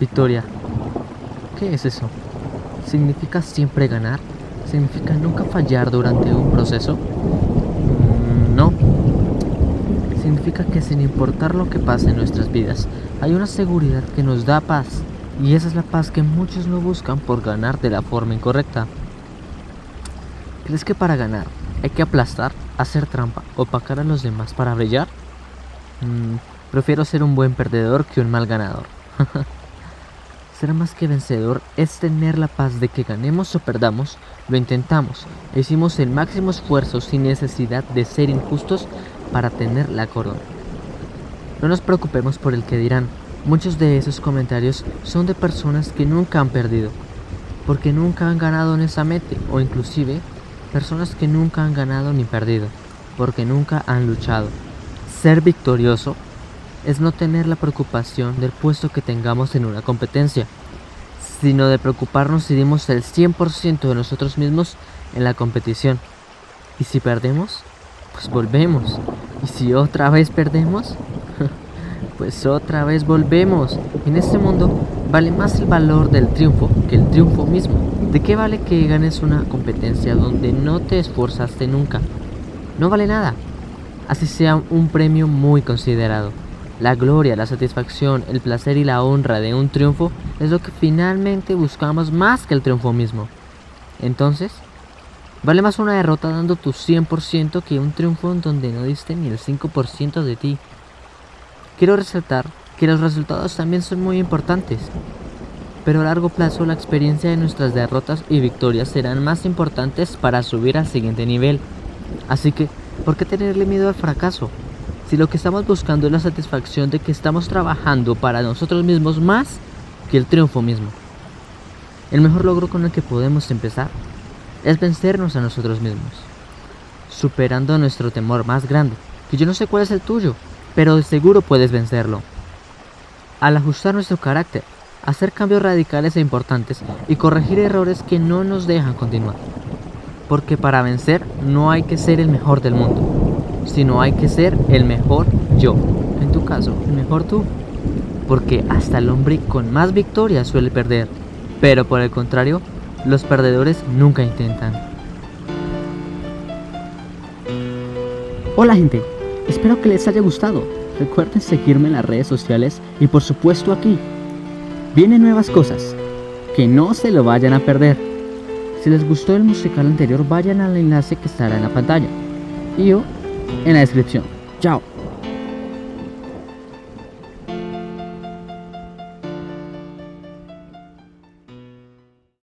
Victoria. ¿Qué es eso? ¿Significa siempre ganar? ¿Significa nunca fallar durante un proceso? Mm, no. Significa que sin importar lo que pase en nuestras vidas, hay una seguridad que nos da paz. Y esa es la paz que muchos no buscan por ganar de la forma incorrecta. ¿Crees que para ganar hay que aplastar, hacer trampa, opacar a los demás para brillar? Mm, prefiero ser un buen perdedor que un mal ganador. Ser más que vencedor es tener la paz de que ganemos o perdamos, lo intentamos, hicimos el máximo esfuerzo sin necesidad de ser injustos para tener la corona. No nos preocupemos por el que dirán, muchos de esos comentarios son de personas que nunca han perdido, porque nunca han ganado honestamente, o inclusive personas que nunca han ganado ni perdido, porque nunca han luchado. Ser victorioso es no tener la preocupación del puesto que tengamos en una competencia, sino de preocuparnos si dimos el 100% de nosotros mismos en la competición. Y si perdemos, pues volvemos. Y si otra vez perdemos, pues otra vez volvemos. En este mundo vale más el valor del triunfo que el triunfo mismo. ¿De qué vale que ganes una competencia donde no te esforzaste nunca? No vale nada. Así sea un premio muy considerado. La gloria, la satisfacción, el placer y la honra de un triunfo es lo que finalmente buscamos más que el triunfo mismo. Entonces, vale más una derrota dando tu 100% que un triunfo en donde no diste ni el 5% de ti. Quiero resaltar que los resultados también son muy importantes, pero a largo plazo la experiencia de nuestras derrotas y victorias serán más importantes para subir al siguiente nivel. Así que, ¿por qué tenerle miedo al fracaso? Si lo que estamos buscando es la satisfacción de que estamos trabajando para nosotros mismos más que el triunfo mismo. El mejor logro con el que podemos empezar es vencernos a nosotros mismos, superando nuestro temor más grande, que yo no sé cuál es el tuyo, pero de seguro puedes vencerlo. Al ajustar nuestro carácter, hacer cambios radicales e importantes y corregir errores que no nos dejan continuar. Porque para vencer no hay que ser el mejor del mundo, sino hay que ser el mejor yo. En tu caso, el mejor tú. Porque hasta el hombre con más victorias suele perder. Pero por el contrario, los perdedores nunca intentan. Hola gente, espero que les haya gustado. Recuerden seguirme en las redes sociales y por supuesto aquí. Vienen nuevas cosas, que no se lo vayan a perder. Si les gustó el musical anterior, vayan al enlace que estará en la pantalla. Y yo en la descripción. Chao.